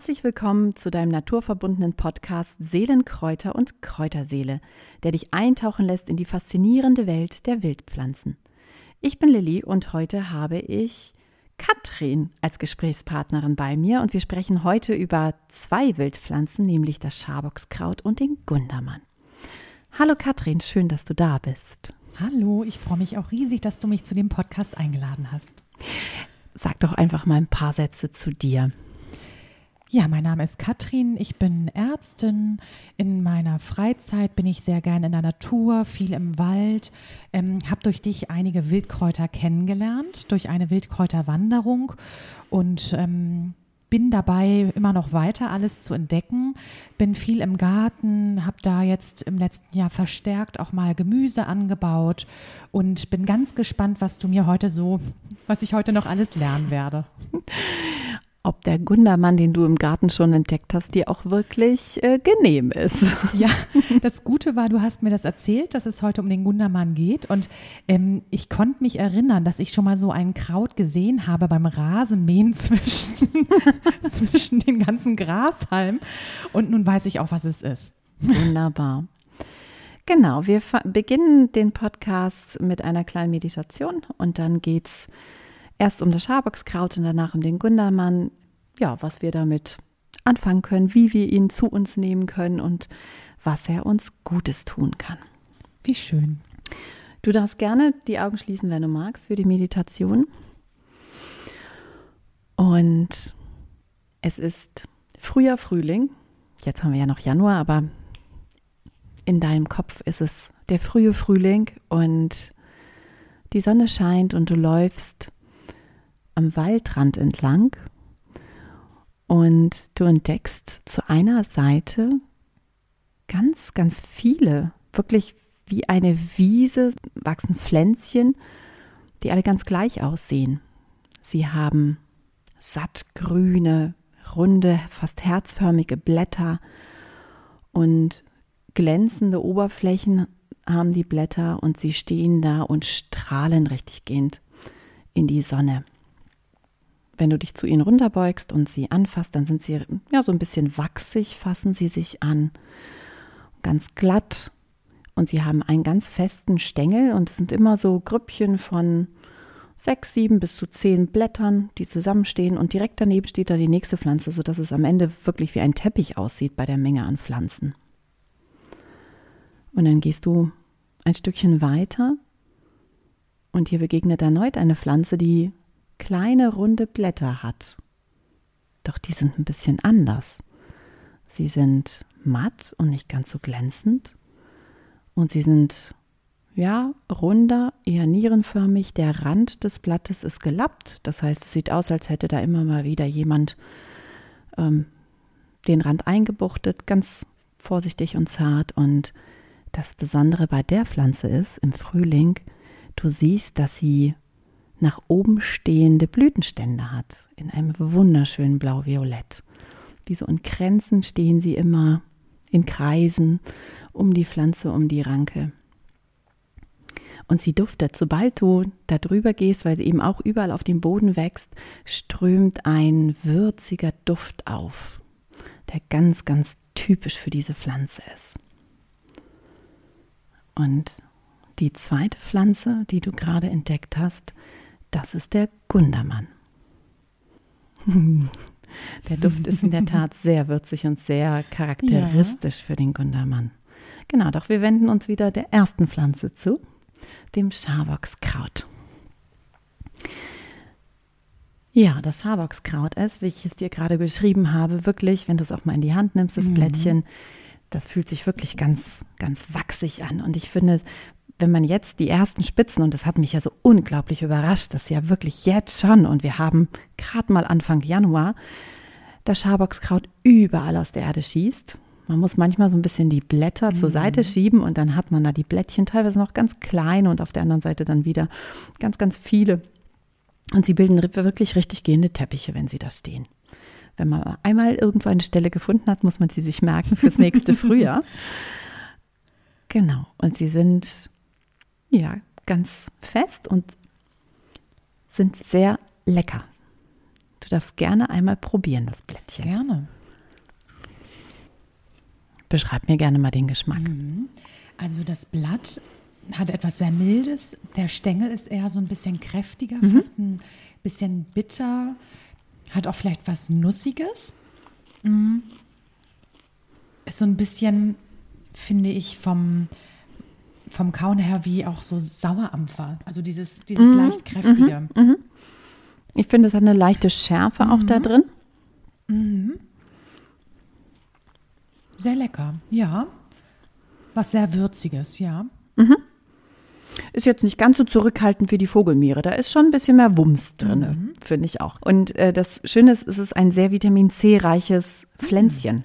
Herzlich willkommen zu deinem naturverbundenen Podcast Seelenkräuter und Kräuterseele, der dich eintauchen lässt in die faszinierende Welt der Wildpflanzen. Ich bin Lilly und heute habe ich Katrin als Gesprächspartnerin bei mir und wir sprechen heute über zwei Wildpflanzen, nämlich das Schaboxkraut und den Gundermann. Hallo Katrin, schön, dass du da bist. Hallo, ich freue mich auch riesig, dass du mich zu dem Podcast eingeladen hast. Sag doch einfach mal ein paar Sätze zu dir. Ja, mein Name ist Katrin, ich bin Ärztin. In meiner Freizeit bin ich sehr gern in der Natur, viel im Wald, ähm, habe durch dich einige Wildkräuter kennengelernt, durch eine Wildkräuterwanderung. Und ähm, bin dabei immer noch weiter alles zu entdecken, bin viel im Garten, habe da jetzt im letzten Jahr verstärkt auch mal Gemüse angebaut. Und bin ganz gespannt, was du mir heute so, was ich heute noch alles lernen werde ob der Gundermann, den du im Garten schon entdeckt hast, dir auch wirklich äh, genehm ist. Ja, das Gute war, du hast mir das erzählt, dass es heute um den Gundermann geht. Und ähm, ich konnte mich erinnern, dass ich schon mal so ein Kraut gesehen habe beim Rasenmähen zwischen, zwischen den ganzen Grashalmen. Und nun weiß ich auch, was es ist. Wunderbar. Genau, wir beginnen den Podcast mit einer kleinen Meditation und dann geht's erst um das Schaboxkraut und danach um den Gundermann. Ja, was wir damit anfangen können, wie wir ihn zu uns nehmen können und was er uns Gutes tun kann. Wie schön. Du darfst gerne die Augen schließen, wenn du magst, für die Meditation. Und es ist früher Frühling. Jetzt haben wir ja noch Januar, aber in deinem Kopf ist es der frühe Frühling und die Sonne scheint und du läufst am Waldrand entlang und du entdeckst zu einer Seite ganz, ganz viele, wirklich wie eine Wiese wachsen Pflänzchen, die alle ganz gleich aussehen. Sie haben sattgrüne, runde, fast herzförmige Blätter und glänzende Oberflächen haben die Blätter und sie stehen da und strahlen richtiggehend in die Sonne. Wenn du dich zu ihnen runterbeugst und sie anfasst, dann sind sie ja so ein bisschen wachsig, fassen sie sich an, ganz glatt und sie haben einen ganz festen Stängel und es sind immer so Grüppchen von sechs, sieben bis zu zehn Blättern, die zusammenstehen und direkt daneben steht da die nächste Pflanze, sodass es am Ende wirklich wie ein Teppich aussieht bei der Menge an Pflanzen. Und dann gehst du ein Stückchen weiter und hier begegnet erneut eine Pflanze, die kleine runde Blätter hat. Doch die sind ein bisschen anders. Sie sind matt und nicht ganz so glänzend und sie sind ja runder, eher nierenförmig. Der Rand des Blattes ist gelappt, das heißt, es sieht aus, als hätte da immer mal wieder jemand ähm, den Rand eingebuchtet, ganz vorsichtig und zart. Und das Besondere bei der Pflanze ist im Frühling, du siehst, dass sie nach oben stehende Blütenstände hat, in einem wunderschönen Blau-Violett. Wie so in Kränzen stehen sie immer in Kreisen um die Pflanze, um die Ranke. Und sie duftet, sobald du da drüber gehst, weil sie eben auch überall auf dem Boden wächst, strömt ein würziger Duft auf, der ganz, ganz typisch für diese Pflanze ist. Und die zweite Pflanze, die du gerade entdeckt hast, das ist der Gundermann. Der Duft ist in der Tat sehr würzig und sehr charakteristisch ja. für den Gundermann. Genau, doch wir wenden uns wieder der ersten Pflanze zu, dem Schaboxkraut. Ja, das Schaboxkraut ist, wie ich es dir gerade beschrieben habe, wirklich, wenn du es auch mal in die Hand nimmst, das mhm. Blättchen, das fühlt sich wirklich ganz, ganz wachsig an. Und ich finde, wenn man jetzt die ersten Spitzen, und das hat mich ja so unglaublich überrascht, dass ja wirklich jetzt schon, und wir haben gerade mal Anfang Januar, das Schaboxkraut überall aus der Erde schießt. Man muss manchmal so ein bisschen die Blätter mhm. zur Seite schieben und dann hat man da die Blättchen teilweise noch ganz klein und auf der anderen Seite dann wieder ganz, ganz viele. Und sie bilden wirklich richtig gehende Teppiche, wenn sie da stehen. Wenn man einmal irgendwo eine Stelle gefunden hat, muss man sie sich merken fürs nächste Frühjahr. Genau. Und sie sind ja, ganz fest und sind sehr lecker. Du darfst gerne einmal probieren, das Blättchen. Gerne. Beschreib mir gerne mal den Geschmack. Also das Blatt hat etwas sehr Mildes. Der Stängel ist eher so ein bisschen kräftiger, fast ein bisschen bitter. Hat auch vielleicht was Nussiges. Mm. Ist so ein bisschen, finde ich, vom, vom Kauen her wie auch so Sauerampfer. Also dieses, dieses leicht kräftige. Ich finde, es hat eine leichte Schärfe auch da drin. Sehr lecker, ja. Was sehr Würziges, ja. Ist jetzt nicht ganz so zurückhaltend wie die Vogelmiere. Da ist schon ein bisschen mehr Wumms drin, finde ich auch. Und äh, das Schöne ist, es ist ein sehr Vitamin C-reiches Pflänzchen.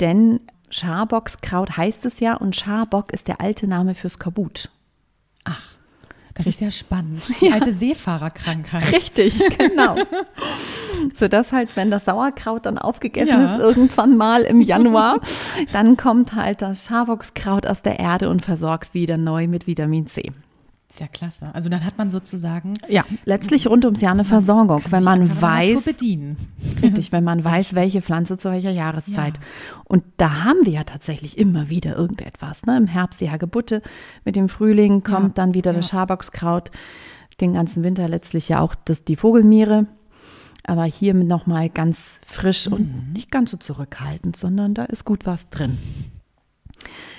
Denn Scharbockskraut heißt es ja und Scharbock ist der alte Name für Skorbut. Ach, das ist ja spannend. Die alte Seefahrerkrankheit. Richtig, genau. Sodass halt, wenn das Sauerkraut dann aufgegessen Ja. ist, irgendwann mal im Januar, dann kommt halt das Scharbockskraut aus der Erde und versorgt wieder neu mit Vitamin C. Ist ja klasse. Also dann hat man sozusagen Ja, letztlich rund ums Jahr eine Versorgung, wenn man weiß, bedienen. richtig, wenn man weiß, welche Pflanze zu welcher Jahreszeit. Und da haben wir ja tatsächlich immer wieder irgendetwas. Ne? Im Herbst die Hagebutte, mit dem Frühling kommt dann wieder das Scharbockskraut, den ganzen Winter letztlich ja auch das, die Vogelmiere. Aber hier nochmal ganz frisch und nicht ganz so zurückhaltend, sondern da ist gut was drin.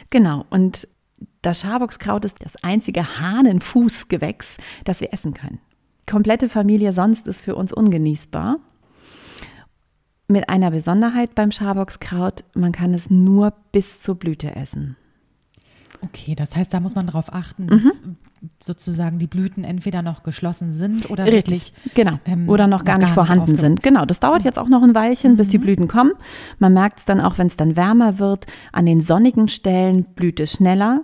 Genau, und das Scharbockskraut ist das einzige Hahnenfußgewächs, das wir essen können. Die komplette Familie sonst ist für uns ungenießbar. Mit einer Besonderheit beim Scharbockskraut, man kann es nur bis zur Blüte essen. Okay, das heißt, da muss man darauf achten, dass sozusagen die Blüten entweder noch geschlossen sind oder wirklich genau. ähm, Oder noch gar nicht vorhanden sind. Genau, das dauert jetzt auch noch ein Weilchen, bis die Blüten kommen. Man merkt es dann auch, wenn es dann wärmer wird. An den sonnigen Stellen blüht es schneller.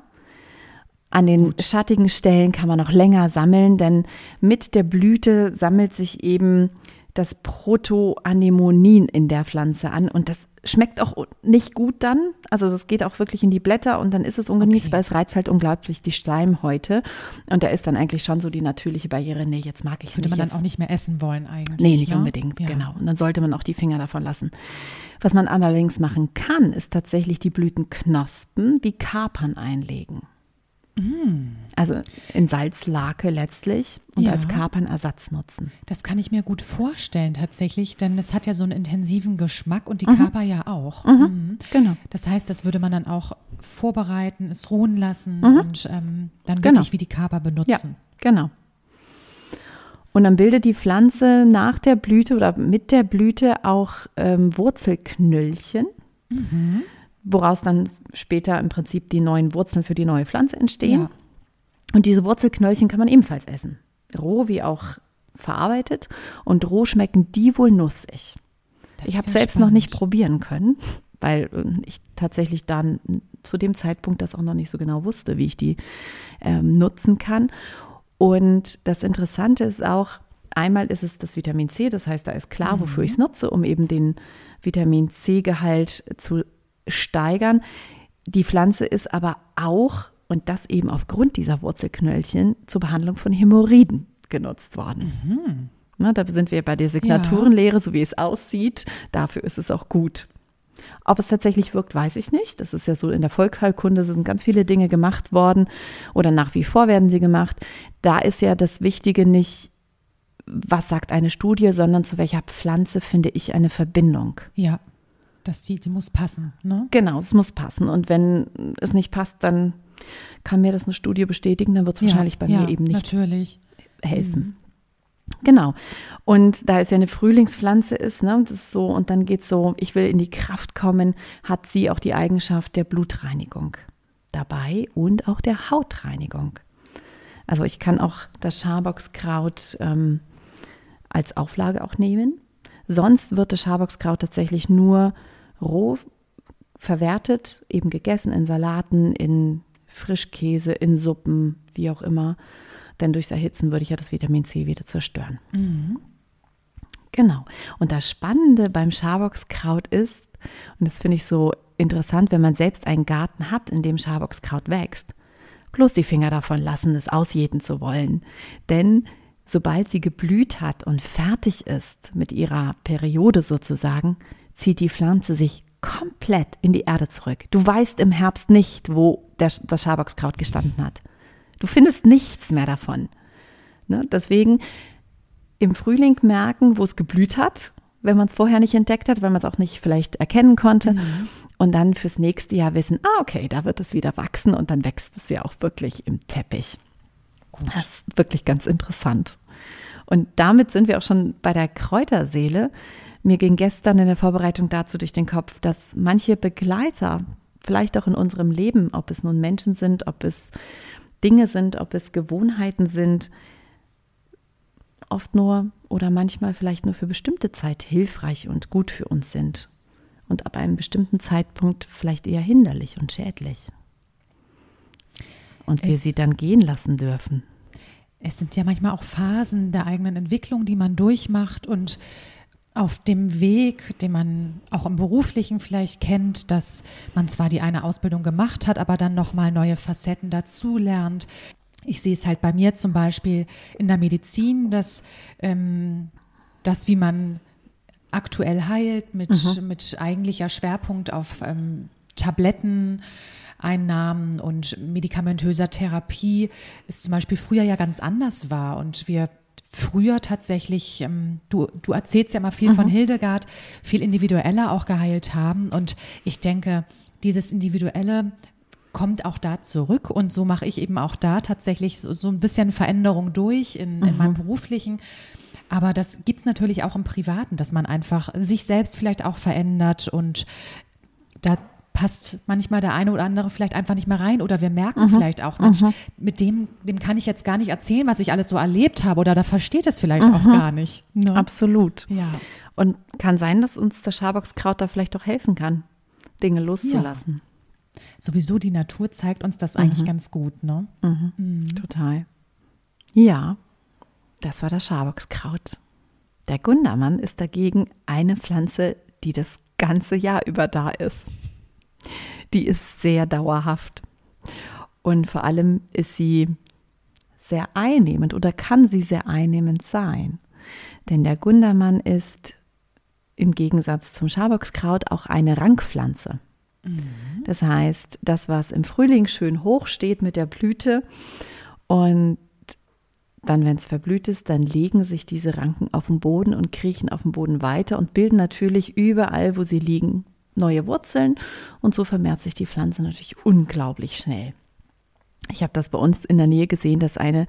An den schattigen Stellen kann man noch länger sammeln, denn mit der Blüte sammelt sich eben das Protoanemonin in der Pflanze an und das schmeckt auch nicht gut dann. Also das geht auch wirklich in die Blätter und dann ist es ungenießt, Okay. weil es reizt halt unglaublich die Schleimhäute und da ist dann eigentlich schon so die natürliche Barriere, nee, jetzt mag ich es Würde nicht. man dann jetzt auch nicht mehr essen wollen eigentlich. Nee, nicht ne? unbedingt, Ja. genau. Und dann sollte man auch die Finger davon lassen. Was man allerdings machen kann, ist tatsächlich die Blütenknospen wie Kapern einlegen. Mm. Also in Salzlake letztlich und Ja. als Kapernersatz nutzen. Das kann ich mir gut vorstellen tatsächlich, denn es hat ja so einen intensiven Geschmack und die Kaper ja auch. Mhm. Genau. Das heißt, das würde man dann auch vorbereiten, es ruhen lassen und ähm, dann Genau. wirklich wie die Kaper Ja, benutzen. genau. Und dann bildet die Pflanze nach der Blüte oder mit der Blüte auch ähm, Wurzelknöllchen, woraus dann später im Prinzip die neuen Wurzeln für die neue Pflanze entstehen. Ja. Und diese Wurzelknöllchen kann man ebenfalls essen. Roh wie auch verarbeitet. Und roh schmecken die wohl nussig. Das ich habe ja selbst noch nicht spannend. probieren können, weil äh, ich tatsächlich dann zu dem Zeitpunkt das auch noch nicht so genau wusste, wie ich die ähm, nutzen kann. Und das Interessante ist auch, einmal ist es das Vitamin C, das heißt, da ist klar, wofür ich es nutze, um eben den Vitamin C-Gehalt zu steigern. Die Pflanze ist aber auch, und das eben aufgrund dieser Wurzelknöllchen, zur Behandlung von Hämorrhoiden genutzt worden. Na, da sind wir bei der Signaturenlehre, so wie es aussieht. Dafür ist es auch gut. Ob es tatsächlich wirkt, weiß ich nicht. Das ist ja so in der Volksheilkunde sind ganz viele Dinge gemacht worden oder nach wie vor werden sie gemacht. Da ist ja das Wichtige nicht, was sagt eine Studie, sondern zu welcher Pflanze finde ich eine Verbindung. Ja, das die, die muss passen. Ne? Genau, es muss passen. Und wenn es nicht passt, dann kann mir das eine Studie bestätigen, dann wird es wahrscheinlich ja, bei ja, mir eben nicht Natürlich. helfen. Genau. Und da es ja eine Frühlingspflanze ist, ne, das ist so, und dann geht so, ich will in die Kraft kommen, hat sie auch die Eigenschaft der Blutreinigung dabei und auch der Hautreinigung. Also ich kann auch das Scharbockskraut ähm, als Auflage auch nehmen. Sonst wird das Scharbockskraut tatsächlich nur roh verwertet, eben gegessen in Salaten, in Frischkäse, in Suppen, wie auch immer. Denn durchs Erhitzen würde ich ja das Vitamin C wieder zerstören. Genau. Und das Spannende beim Scharbockskraut ist, und das finde ich so interessant, wenn man selbst einen Garten hat, in dem Scharbockskraut wächst, bloß die Finger davon lassen, es ausjäten zu wollen. Denn sobald sie geblüht hat und fertig ist mit ihrer Periode sozusagen, zieht die Pflanze sich komplett in die Erde zurück. Du weißt im Herbst nicht, wo der, das Schaboxkraut gestanden hat. Du findest nichts mehr davon. Ne? Deswegen im Frühling merken, wo es geblüht hat, wenn man es vorher nicht entdeckt hat, weil man es auch nicht vielleicht erkennen konnte. Mhm. Und dann fürs nächste Jahr wissen, ah, okay, da wird es wieder wachsen und dann wächst es ja auch wirklich im Teppich. Gut. Das ist wirklich ganz interessant. Und damit sind wir auch schon bei der Kräuterseele. Mir ging gestern in der Vorbereitung dazu durch den Kopf, dass manche Begleiter, vielleicht auch in unserem Leben, ob es nun Menschen sind, ob es Dinge sind, ob es Gewohnheiten sind, oft nur oder manchmal vielleicht nur für bestimmte Zeit hilfreich und gut für uns sind und ab einem bestimmten Zeitpunkt vielleicht eher hinderlich und schädlich. Und wir es, sie dann gehen lassen dürfen. Es sind ja manchmal auch Phasen der eigenen Entwicklung, die man durchmacht und auf dem Weg, den man auch im beruflichen vielleicht kennt, dass man zwar die eine Ausbildung gemacht hat, aber dann noch mal neue Facetten dazulernt. Ich sehe es halt bei mir zum Beispiel in der Medizin, dass ähm, das, wie man aktuell heilt, mit, mhm. mit eigentlicher Schwerpunkt auf ähm, Tabletteneinnahmen und medikamentöser Therapie, ist zum Beispiel früher ja ganz anders war und wir früher tatsächlich, ähm, du, du erzählst ja mal viel mhm. von Hildegard, viel individueller auch geheilt haben. Und ich denke, dieses Individuelle kommt auch da zurück. Und so mache ich eben auch da tatsächlich so, so ein bisschen Veränderung durch in, mhm. in meinem beruflichen. Aber das gibt es natürlich auch im Privaten, dass man einfach sich selbst vielleicht auch verändert und da passt manchmal der eine oder andere vielleicht einfach nicht mehr rein oder wir merken mhm. vielleicht auch, Mensch, mhm. mit dem, dem kann ich jetzt gar nicht erzählen, was ich alles so erlebt habe oder da versteht es vielleicht mhm. auch gar nicht. Ne? Absolut. Ja. Und kann sein, dass uns das Schaboxkraut da vielleicht auch helfen kann, Dinge loszulassen. Ja. Sowieso die Natur zeigt uns das eigentlich mhm. ganz gut, ne? Mhm. Mhm. Total. Ja, das war das Schaboxkraut. Der Gundermann ist dagegen eine Pflanze, die das ganze Jahr über da ist die ist sehr dauerhaft. Und vor allem ist sie sehr einnehmend oder kann sie sehr einnehmend sein. Denn der Gundermann ist im Gegensatz zum Schaboxkraut auch eine Rankpflanze. Mhm. Das heißt, das, was im Frühling schön hoch steht mit der Blüte und dann, wenn es verblüht ist, dann legen sich diese Ranken auf den Boden und kriechen auf dem Boden weiter und bilden natürlich überall, wo sie liegen, neue Wurzeln und so vermehrt sich die Pflanze natürlich unglaublich schnell. Ich habe das bei uns in der Nähe gesehen, dass eine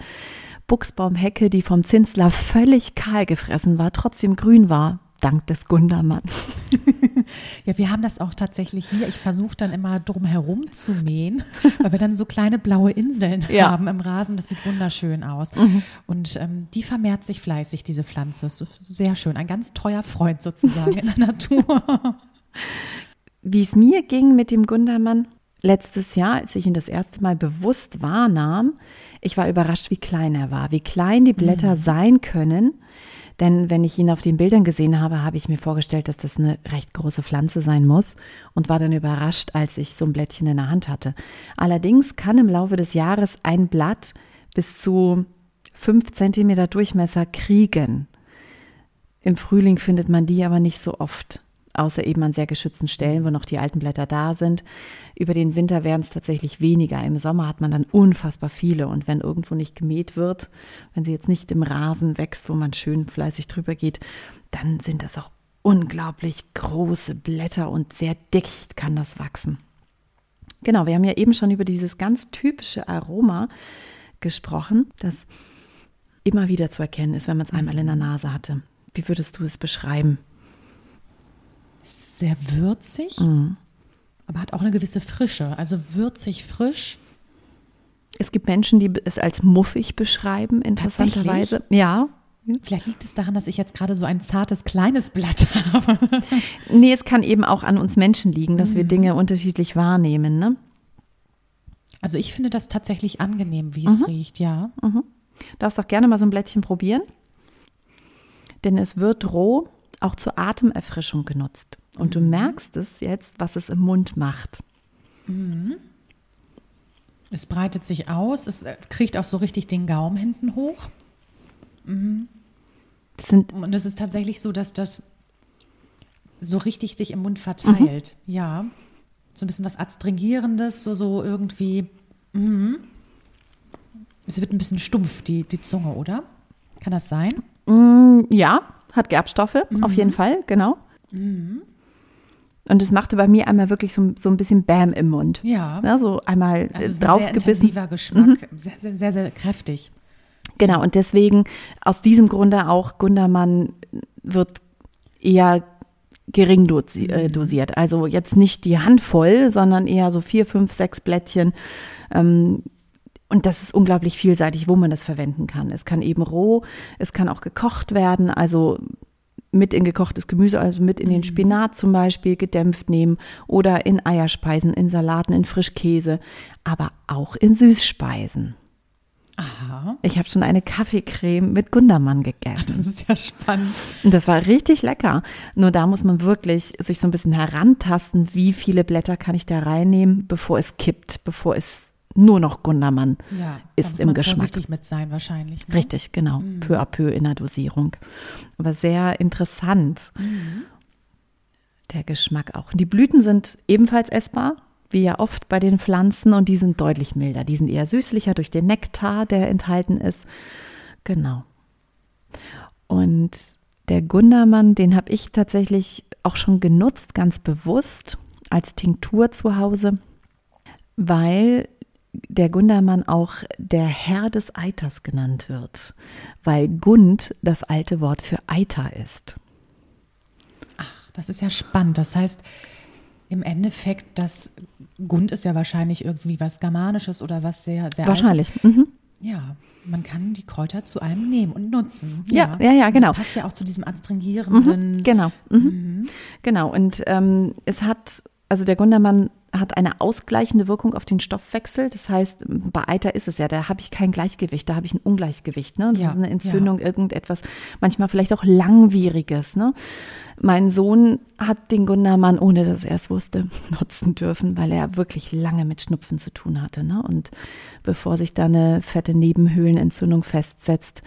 Buchsbaumhecke, die vom Zinsler völlig kahl gefressen war, trotzdem grün war, dank des Gundermann. ja, wir haben das auch tatsächlich hier. Ich versuche dann immer drum herum zu mähen, weil wir dann so kleine blaue Inseln ja. haben im Rasen. Das sieht wunderschön aus. Mhm. Und ähm, die vermehrt sich fleißig, diese Pflanze. Sehr schön. Ein ganz treuer Freund sozusagen in der Natur. Wie es mir ging mit dem Gundermann letztes Jahr, als ich ihn das erste Mal bewusst wahrnahm, ich war überrascht, wie klein er war, wie klein die Blätter mhm. sein können. Denn wenn ich ihn auf den Bildern gesehen habe, habe ich mir vorgestellt, dass das eine recht große Pflanze sein muss und war dann überrascht, als ich so ein Blättchen in der Hand hatte. Allerdings kann im Laufe des Jahres ein Blatt bis zu fünf Zentimeter Durchmesser kriegen. Im Frühling findet man die aber nicht so oft außer eben an sehr geschützten Stellen, wo noch die alten Blätter da sind. Über den Winter werden es tatsächlich weniger. Im Sommer hat man dann unfassbar viele. Und wenn irgendwo nicht gemäht wird, wenn sie jetzt nicht im Rasen wächst, wo man schön fleißig drüber geht, dann sind das auch unglaublich große Blätter und sehr dicht kann das wachsen. Genau, wir haben ja eben schon über dieses ganz typische Aroma gesprochen, das immer wieder zu erkennen ist, wenn man es einmal in der Nase hatte. Wie würdest du es beschreiben? Sehr würzig, mhm. aber hat auch eine gewisse Frische. Also würzig, frisch. Es gibt Menschen, die es als muffig beschreiben, interessanterweise. Ja. Vielleicht liegt es daran, dass ich jetzt gerade so ein zartes, kleines Blatt habe. nee, es kann eben auch an uns Menschen liegen, dass mhm. wir Dinge unterschiedlich wahrnehmen. Ne? Also ich finde das tatsächlich angenehm, wie es mhm. riecht, ja. Mhm. Du darfst auch gerne mal so ein Blättchen probieren. Denn es wird roh auch zur Atemerfrischung genutzt. Und du mhm. merkst es jetzt, was es im Mund macht. Mhm. Es breitet sich aus, es äh, kriegt auch so richtig den Gaumen hinten hoch. Das sind, Und es ist tatsächlich so, dass das so richtig sich im Mund verteilt. Ja. So ein bisschen was Adstringierendes, so, so irgendwie. Mhm. Es wird ein bisschen stumpf, die, die Zunge, oder? Kann das sein? mm, ja, hat Gerbstoffe, auf Mhm. jeden Fall, genau. Und es machte bei mir einmal wirklich so, so ein bisschen Bäm im Mund. Ja. Ja, so einmal Also äh, ist ein sehr draufgebissen. intensiver Geschmack, sehr, sehr, sehr, sehr kräftig. Genau, und deswegen aus diesem Grunde auch Gundermann wird eher gering dosi äh, dosiert. Also jetzt nicht die Handvoll, sondern eher so vier, fünf, sechs Blättchen. Ähm, und das ist unglaublich vielseitig, wo man das verwenden kann. Es kann eben roh, es kann auch gekocht werden, also mit in gekochtes Gemüse, also mit in den Spinat zum Beispiel gedämpft nehmen oder in Eierspeisen, in Salaten, in Frischkäse, aber auch in Süßspeisen. Aha. Ich habe schon eine Kaffeecreme mit Gundermann gegessen. Das ist ja spannend. Und das war richtig lecker. Nur da muss man wirklich sich so ein bisschen herantasten, wie viele Blätter kann ich da reinnehmen, bevor es kippt, bevor es nur noch Gundermann Ja, ist im Geschmack. vorsichtig mit sein wahrscheinlich. Ne? Richtig, genau. Peu à peu in der Dosierung. Aber sehr interessant. Der Geschmack auch. Die Blüten sind ebenfalls essbar, wie ja oft bei den Pflanzen, und die sind deutlich milder. Die sind eher süßlicher durch den Nektar, der enthalten ist. Genau. Und der Gundermann, den habe ich tatsächlich auch schon genutzt, ganz bewusst als Tinktur zu Hause, weil der Gundermann auch der Herr des Eiters genannt wird, weil Gund das alte Wort für Eiter ist. Ach, das ist ja spannend. Das heißt, im Endeffekt, das Gund ist ja wahrscheinlich irgendwie was Germanisches oder was sehr, sehr Wahrscheinlich. Mhm. Ja, man kann die Kräuter zu einem nehmen und nutzen. Ja, ja, ja, genau. Das passt ja auch zu diesem adstringierenden. Genau. Mhm. Genau. Und ähm, es hat, also der Gundermann hat eine ausgleichende Wirkung auf den Stoffwechsel. Das heißt, bei Eiter ist es ja, da habe ich kein Gleichgewicht, da habe ich ein Ungleichgewicht. Ne? Das Ja, ist eine Entzündung, irgendetwas, manchmal vielleicht auch langwieriges. Ne? Mein Sohn hat den Gundermann, ohne dass er es wusste, nutzen dürfen, weil er wirklich lange mit Schnupfen zu tun hatte. Ne? Und bevor sich da eine fette Nebenhöhlenentzündung festsetzt,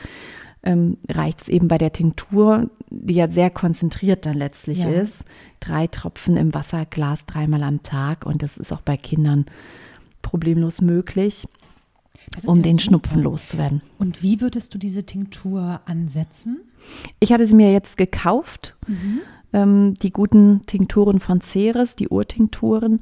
ähm, reicht es eben bei der Tinktur, die ja sehr konzentriert dann letztlich Ja. ist. Drei Tropfen im Wasserglas dreimal am Tag und das ist auch bei Kindern problemlos möglich, um ja den super. Schnupfen loszuwerden. Und wie würdest du diese Tinktur ansetzen? Ich hatte sie mir jetzt gekauft, Mhm. ähm, die guten Tinkturen von Ceres, die Urtinkturen.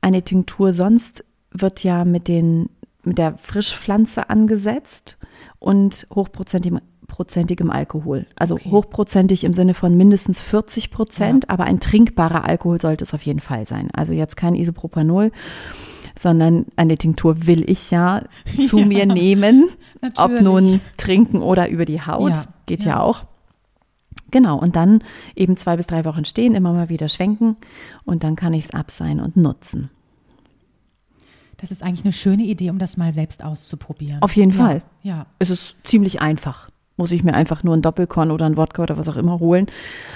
Eine Tinktur sonst wird ja mit, den, mit der Frischpflanze angesetzt und hochprozentigem prozentigem Alkohol. Also Okay. hochprozentig im Sinne von mindestens 40 Prozent, aber ein trinkbarer Alkohol sollte es auf jeden Fall sein. Also jetzt kein Isopropanol, sondern eine Tinktur will ich ja zu mir nehmen, ob Natürlich. nun trinken oder über die Haut, Ja, geht ja. ja. auch. Genau, und dann eben zwei bis drei Wochen stehen, immer mal wieder schwenken und dann kann ich es abseihen und nutzen. Das ist eigentlich eine schöne Idee, um das mal selbst auszuprobieren. Auf jeden ja. Fall. Ja. Es ist ziemlich einfach. Muss ich mir einfach nur ein Doppelkorn oder ein Wodka oder was auch immer holen,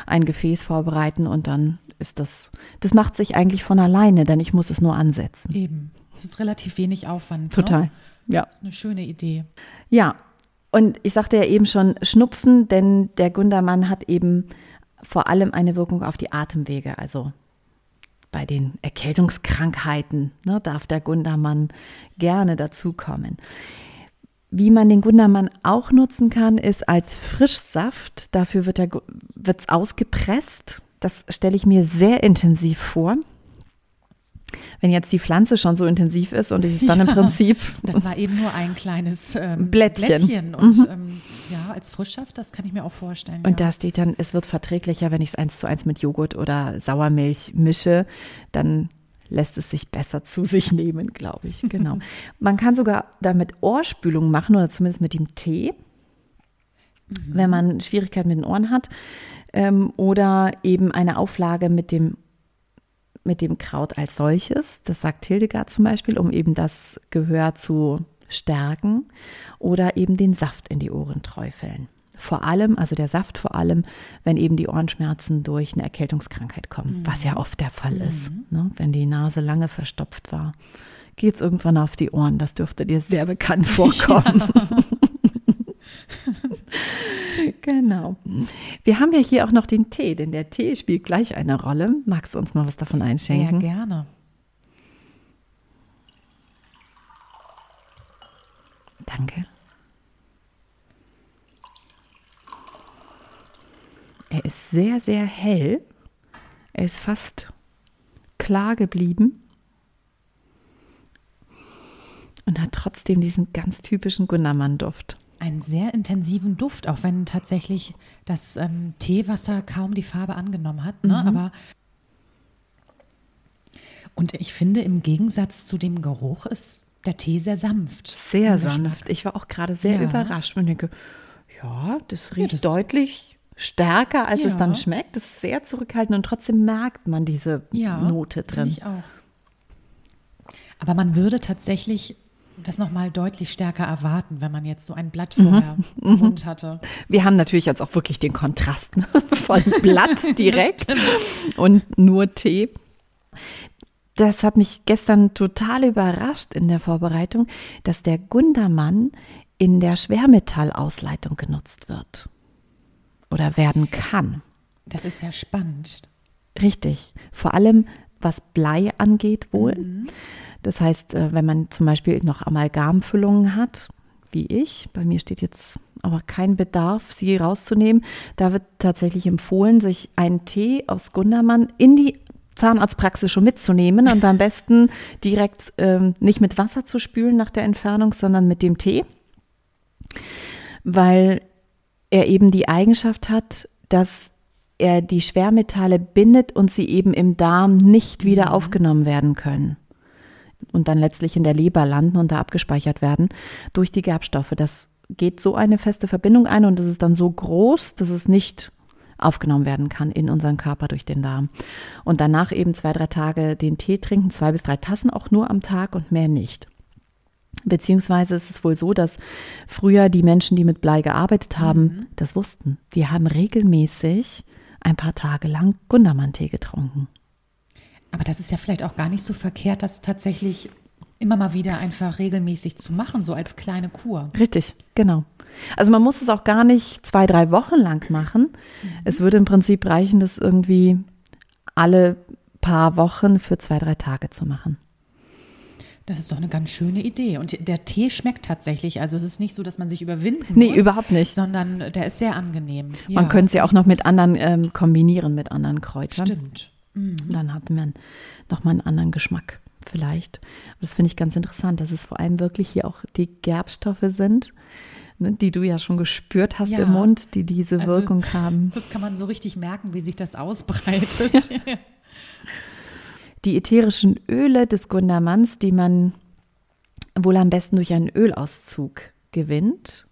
ein Gefäß vorbereiten und dann ist das, das macht sich eigentlich von alleine, denn ich muss es nur ansetzen. Eben. Es ist relativ wenig Aufwand. Total. Ne? Ja. Das ist eine schöne Idee. Ja, und ich sagte ja eben schon Schnupfen, denn der Gundermann hat eben vor allem eine Wirkung auf die Atemwege. Also bei den Erkältungskrankheiten ne, darf der Gundermann gerne dazukommen. Wie man den Gundermann auch nutzen kann, ist als Frischsaft. Dafür wird es ausgepresst. Das stelle ich mir sehr intensiv vor. Wenn jetzt die Pflanze schon so intensiv ist und ich es dann im Ja. Prinzip Das war eben nur ein kleines ähm, Blättchen. Blättchen. Und ähm, ja, als Frischsaft, das kann ich mir auch vorstellen. Und ja. da steht dann, es wird verträglicher, wenn ich es eins zu eins mit Joghurt oder Sauermilch mische, dann lässt es sich besser zu sich nehmen, glaube ich. Genau. Man kann sogar damit Ohrspülung machen oder zumindest mit dem Tee, wenn man Schwierigkeiten mit den Ohren hat. Ähm, oder eben eine Auflage mit dem, mit dem Kraut als solches. Das sagt Hildegard zum Beispiel, um eben das Gehör zu stärken. Oder eben den Saft in die Ohren träufeln. Vor allem, also der Saft vor allem, wenn eben die Ohrenschmerzen durch eine Erkältungskrankheit kommen, was ja oft der Fall ist. Ne? Wenn die Nase lange verstopft war, geht es irgendwann auf die Ohren. Das dürfte dir sehr bekannt vorkommen. Genau. Wir haben ja hier auch noch den Tee, denn der Tee spielt gleich eine Rolle. Magst du uns mal was davon einschenken? Sehr gerne. Danke. Er ist sehr, sehr hell. Er ist fast klar geblieben und hat trotzdem diesen ganz typischen Gundermann-Duft. Einen sehr intensiven Duft, auch wenn tatsächlich das ähm, Teewasser kaum die Farbe angenommen hat. Ne? Mhm. Aber und ich finde, im Gegensatz zu dem Geruch ist der Tee sehr sanft. Sehr sanft. Ich war auch gerade sehr Ja. überrascht und denke, ja, das riecht das- deutlich stärker, als es Ja. dann schmeckt. Das ist sehr zurückhaltend und trotzdem merkt man diese Ja, Note drin. Ich auch. Aber man würde tatsächlich das nochmal deutlich stärker erwarten, wenn man jetzt so ein Blatt Mhm. vorher im Mund hatte. Wir haben natürlich jetzt auch wirklich den Kontrast ne? von Blatt direkt und nur Tee. Das hat mich gestern total überrascht in der Vorbereitung, dass der Gundermann in der Schwermetallausleitung genutzt wird oder werden kann. Das ist ja spannend. Richtig. Vor allem was Blei angeht wohl. Das heißt, äh, wenn man zum Beispiel noch Amalgamfüllungen hat, wie ich, bei mir steht jetzt aber kein Bedarf, sie rauszunehmen, da wird tatsächlich empfohlen, sich einen Tee aus Gundermann in die Zahnarztpraxis schon mitzunehmen und am besten direkt ähm, nicht mit Wasser zu spülen nach der Entfernung, sondern mit dem Tee, weil er eben die Eigenschaft hat, dass er die Schwermetalle bindet und sie eben im Darm nicht wieder aufgenommen werden können und dann letztlich in der Leber landen und da abgespeichert werden durch die Gerbstoffe. Das geht so eine feste Verbindung ein und es ist dann so groß, dass es nicht aufgenommen werden kann in unseren Körper durch den Darm. Und danach eben zwei, drei Tage den Tee trinken, zwei bis drei Tassen auch nur am Tag und mehr nicht. Beziehungsweise ist es wohl so, dass früher die Menschen, die mit Blei gearbeitet haben, das wussten. Die haben regelmäßig ein paar Tage lang Gundermann-Tee getrunken. Aber das ist ja vielleicht auch gar nicht so verkehrt, das tatsächlich immer mal wieder einfach regelmäßig zu machen, so als kleine Kur. Richtig, genau. Also man muss es auch gar nicht zwei, drei Wochen lang machen. Es würde im Prinzip reichen, das irgendwie alle paar Wochen für zwei, drei Tage zu machen. Das ist doch eine ganz schöne Idee. Und der Tee schmeckt tatsächlich. Also es ist nicht so, dass man sich überwinden Nee, muss. überhaupt nicht. Sondern der ist sehr angenehm. Man könnte es ja auch noch mit anderen ähm, kombinieren, mit anderen Kräutern. Stimmt. Dann hat man nochmal einen anderen Geschmack vielleicht. Aber das finde ich ganz interessant, dass es vor allem wirklich hier auch die Gerbstoffe sind, ne, die du ja schon gespürt hast Ja. im Mund, die diese Also, Wirkung haben. Das kann man so richtig merken, wie sich das ausbreitet. Die ätherischen Öle des Gundermanns, die man wohl am besten durch einen Ölauszug gewinnt.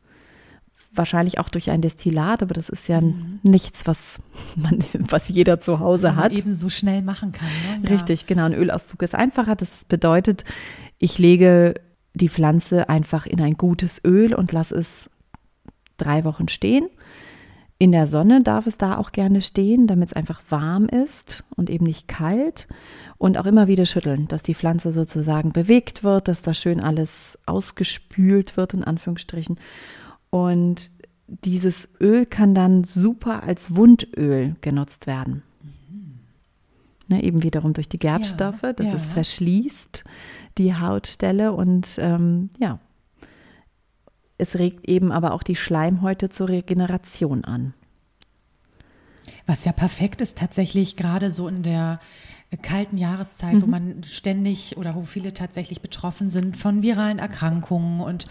Wahrscheinlich auch durch ein Destillat, aber das ist ja nichts, was, man, was jeder zu Hause hat. eben so schnell machen kann. Ne? Richtig, genau. Ein Ölauszug ist einfacher. Das bedeutet, ich lege die Pflanze einfach in ein gutes Öl und lasse es drei Wochen stehen. In der Sonne darf es da auch gerne stehen, damit es einfach warm ist und eben nicht kalt. Und auch immer wieder schütteln, dass die Pflanze sozusagen bewegt wird, dass da schön alles ausgespült wird, in Anführungsstrichen. Und dieses Öl kann dann super als Wundöl genutzt werden. Ne, eben wiederum durch die Gerbstoffe, dass ja. es verschließt die Hautstelle und ähm, ja, es regt eben aber auch die Schleimhäute zur Regeneration an. Was ja perfekt ist, tatsächlich gerade so in der kalten Jahreszeit, wo Mhm. man ständig oder wo viele tatsächlich betroffen sind von viralen Erkrankungen und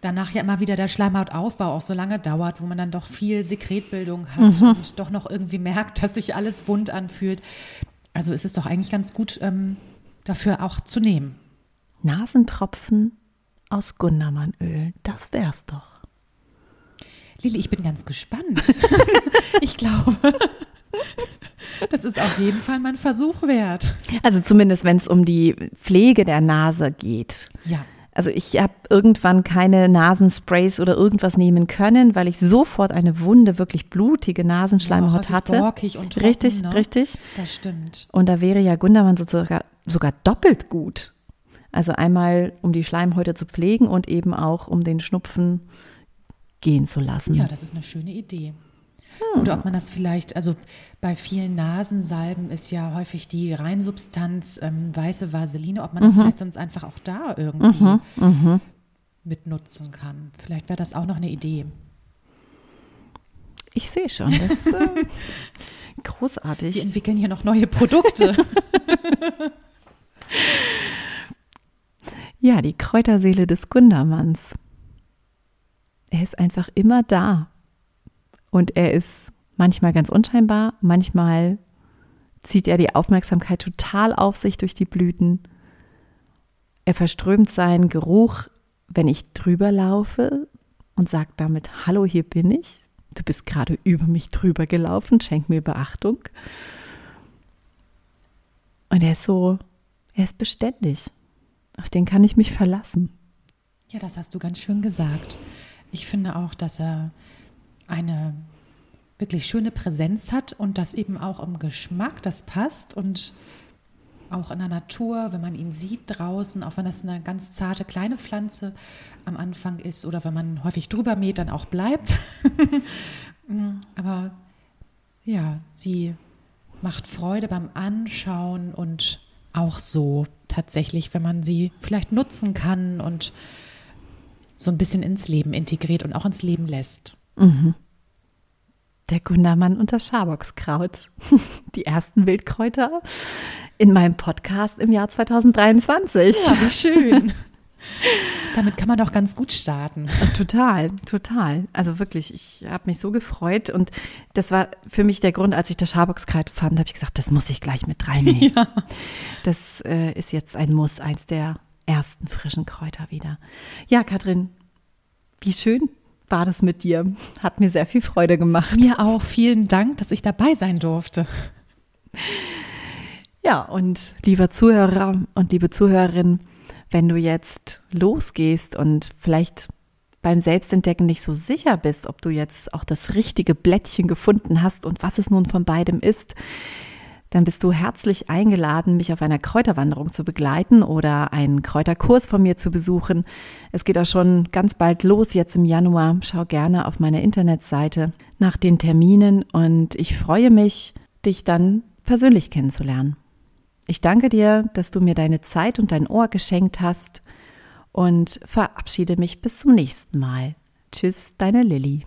danach ja immer wieder der Schleimhautaufbau auch so lange dauert, wo man dann doch viel Sekretbildung hat Mhm. und doch noch irgendwie merkt, dass sich alles wund anfühlt. Also ist es doch eigentlich ganz gut, ähm, dafür auch zu nehmen. Nasentropfen aus Gundermannöl, das wär's doch. Lili, ich bin ganz gespannt. ich glaube, das ist auf jeden Fall mal ein Versuch wert. Also zumindest, wenn es um die Pflege der Nase geht. Ja. Also ich habe irgendwann keine Nasensprays oder irgendwas nehmen können, weil ich sofort eine wunde, wirklich blutige Nasenschleimhaut häufig hatte. und trocken, richtig, ne? richtig. Das stimmt. Und da wäre ja Gundermann sogar, sogar doppelt gut. Also einmal, um die Schleimhäute zu pflegen und eben auch, um den Schnupfen gehen zu lassen. Ja, das ist eine schöne Idee. Hm. Oder ob man das vielleicht, also bei vielen Nasensalben ist ja häufig die Reinsubstanz ähm, weiße Vaseline, ob man das mhm. vielleicht sonst einfach auch da irgendwie mhm. Mhm. mit nutzen kann. Vielleicht wäre das auch noch eine Idee. Ich sehe schon, das ist äh, großartig. Wir entwickeln hier noch neue Produkte. ja, die Kräuterseele des Gundermanns. Er ist einfach immer da. Und er ist manchmal ganz unscheinbar, manchmal zieht er die Aufmerksamkeit total auf sich durch die Blüten. Er verströmt seinen Geruch, wenn ich drüber laufe und sagt damit, hallo, hier bin ich. Du bist gerade über mich drüber gelaufen, schenk mir Beachtung. Und er ist so, er ist beständig. Auf den kann ich mich verlassen. Ja, das hast du ganz schön gesagt. Ich finde auch, dass er eine wirklich schöne Präsenz hat und das eben auch im Geschmack, das passt und auch in der Natur, wenn man ihn sieht draußen, auch wenn das eine ganz zarte kleine Pflanze am Anfang ist oder wenn man häufig drüber mäht, dann auch bleibt. Aber ja, sie macht Freude beim Anschauen und auch so tatsächlich, wenn man sie vielleicht nutzen kann und so ein bisschen ins Leben integriert und auch ins Leben lässt. Mhm. Der Gundermann und das Schaboxkraut. Die ersten Wildkräuter in meinem Podcast im Jahr 2023. Ja, wie schön. Damit kann man doch ganz gut starten. Total, total. Also wirklich, ich habe mich so gefreut und das war für mich der Grund, als ich das Schaboxkraut fand, habe ich gesagt, das muss ich gleich mit reinnehmen. Ja. Das äh, ist jetzt ein Muss, eins der ersten frischen Kräuter wieder. Ja, Katrin, wie schön, war das mit dir. Hat mir sehr viel Freude gemacht. Mir auch. Vielen Dank, dass ich dabei sein durfte. Ja, und lieber Zuhörer und liebe Zuhörerin, wenn du jetzt losgehst und vielleicht beim Selbstentdecken nicht so sicher bist, ob du jetzt auch das richtige Blättchen gefunden hast und was es nun von beidem ist, dann bist du herzlich eingeladen, mich auf einer Kräuterwanderung zu begleiten oder einen Kräuterkurs von mir zu besuchen. Es geht auch schon ganz bald los, jetzt im Januar. Schau gerne auf meiner Internetseite nach den Terminen und ich freue mich, dich dann persönlich kennenzulernen. Ich danke dir, dass du mir deine Zeit und dein Ohr geschenkt hast und verabschiede mich bis zum nächsten Mal. Tschüss, deine Lilly.